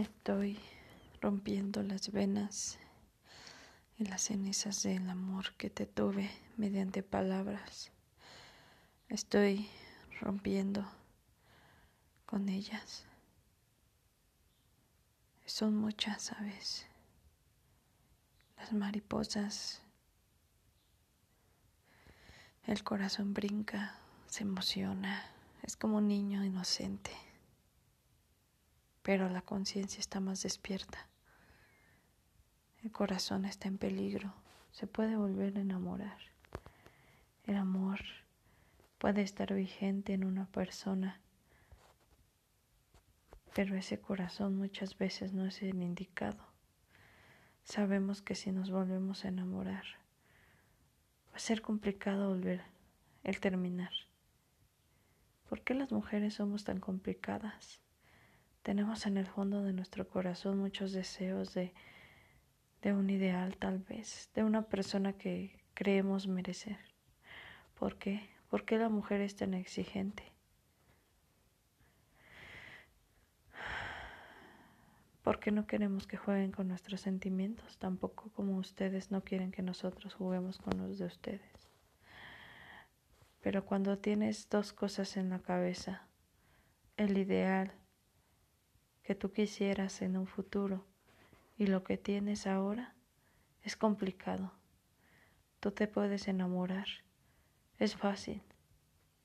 Estoy rompiendo las venas y las cenizas del amor que te tuve mediante palabras. Estoy rompiendo con ellas. Son muchas, ¿sabes? Las mariposas. El corazón brinca, se emociona. Es como un niño inocente pero la conciencia está más despierta. El corazón está en peligro, se puede volver a enamorar. El amor puede estar vigente en una persona, pero ese corazón muchas veces no es el indicado. Sabemos que si nos volvemos a enamorar, va a ser complicado volver el terminar. ¿Por qué las mujeres somos tan complicadas? Tenemos en el fondo de nuestro corazón muchos deseos de, un ideal tal vez, de una persona que creemos merecer. ¿Por qué? ¿Por qué la mujer es tan exigente? ¿Por qué no queremos que jueguen con nuestros sentimientos? Tampoco como ustedes no quieren que nosotros juguemos con los de ustedes. Pero cuando tienes dos cosas en la cabeza, el ideal que tú quisieras en un futuro. Y lo que tienes ahora es complicado. Tú te puedes enamorar, es fácil,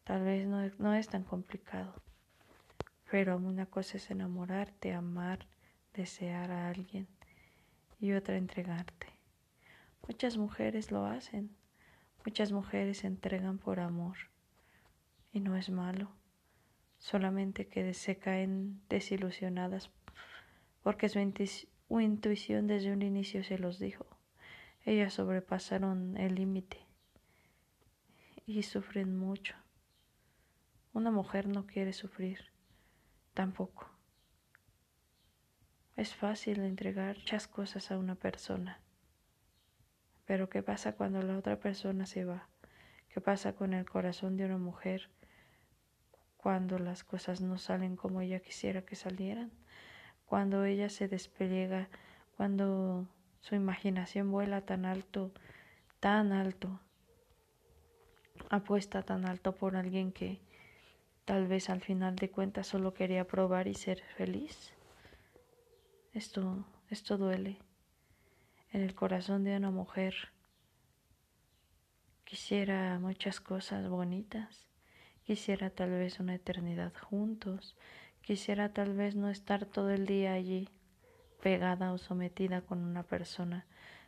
tal vez no, no es tan complicado, pero una cosa es enamorarte, amar, desear a alguien y otra entregarte. Muchas mujeres lo hacen, muchas mujeres se entregan por amor. Y no es malo solamente que se caen desilusionadas porque su intuición desde un inicio se los dijo. Ellas sobrepasaron el límite y sufren mucho. Una mujer no quiere sufrir, tampoco. Es fácil entregar muchas cosas a una persona, pero ¿qué pasa cuando la otra persona se va? ¿Qué pasa con el corazón de una mujer cuando las cosas no salen como ella quisiera que salieran, cuando ella se despliega, cuando su imaginación vuela tan alto, tan alto, apuesta tan alto por alguien que tal vez al final de cuentas solo quería probar y ser feliz. Esto, esto duele. En el corazón de una mujer quisiera muchas cosas bonitas Quisiera tal vez una eternidad juntos. Quisiera tal vez no estar todo el día allí pegada o sometida con una persona,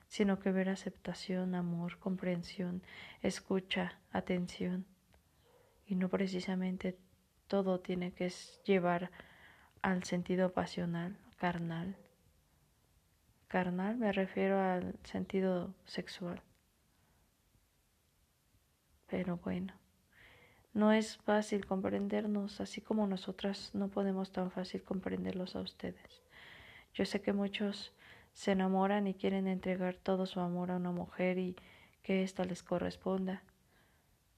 sino que ver aceptación, amor, comprensión, escucha, atención. Y no precisamente todo tiene que llevar al sentido pasional, carnal. Carnal me refiero al sentido sexual. Pero bueno. No es fácil comprendernos, así como nosotras no podemos tan fácil comprenderlos a ustedes. Yo sé que muchos se enamoran y quieren entregar todo su amor a una mujer y que ésta les corresponda.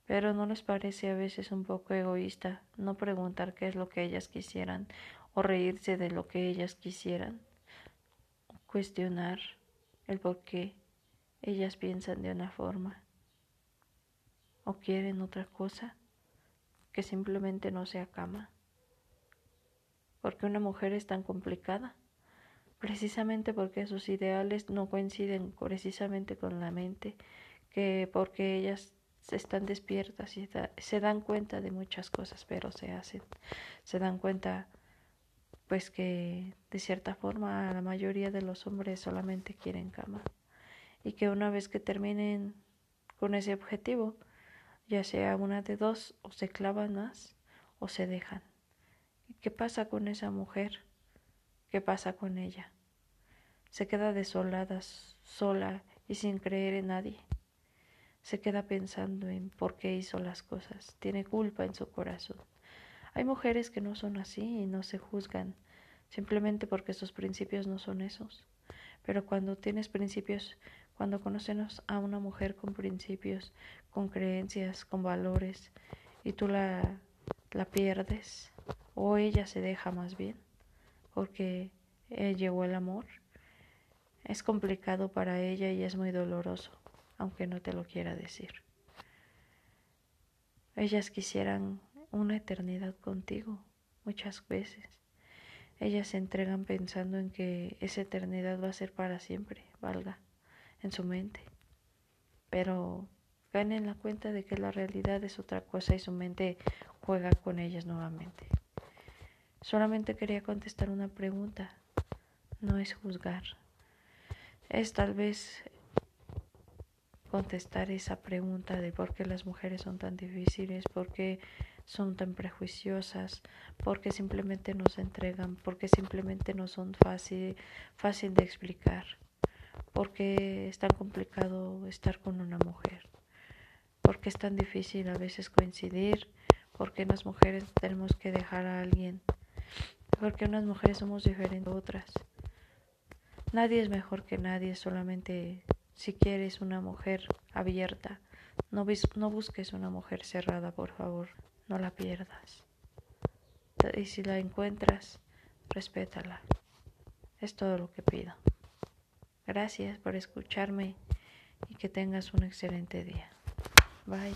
Pero ¿no les parece a veces un poco egoísta no preguntar qué es lo que ellas quisieran o reírse de lo que ellas quisieran? Cuestionar el por qué ellas piensan de una forma o quieren otra cosa simplemente no sea cama. Porque una mujer es tan complicada? Precisamente porque sus ideales no coinciden precisamente con la mente, que porque ellas están despiertas y se dan cuenta de muchas cosas, pero se hacen, se dan cuenta pues que de cierta forma la mayoría de los hombres solamente quieren cama y que una vez que terminen con ese objetivo, ya sea una de dos, o se clavan más o se dejan. ¿Qué pasa con esa mujer? ¿Qué pasa con ella? Se queda desolada, sola y sin creer en nadie. Se queda pensando en por qué hizo las cosas. Tiene culpa en su corazón. Hay mujeres que no son así y no se juzgan simplemente porque sus principios no son esos. Pero cuando tienes principios cuando conocemos a una mujer con principios, con creencias, con valores, y tú la, la pierdes, o ella se deja más bien, porque eh, llegó el amor. Es complicado para ella y es muy doloroso, aunque no te lo quiera decir. Ellas quisieran una eternidad contigo muchas veces. Ellas se entregan pensando en que esa eternidad va a ser para siempre, valga, en su mente. Pero caen en la cuenta de que la realidad es otra cosa y su mente juega con ellas nuevamente. Solamente quería contestar una pregunta, no es juzgar. Es tal vez contestar esa pregunta de por qué las mujeres son tan difíciles, por qué son tan prejuiciosas, porque simplemente no se entregan, porque simplemente no son fácil, fácil de explicar, porque es tan complicado estar con una mujer, porque es tan difícil a veces coincidir, porque unas mujeres tenemos que dejar a alguien, porque unas mujeres somos diferentes a otras. Nadie es mejor que nadie, solamente si quieres una mujer abierta, no, no busques una mujer cerrada, por favor no la pierdas. Y si la encuentras, respétala. Es todo lo que pido. Gracias por escucharme y que tengas un excelente día. Bye.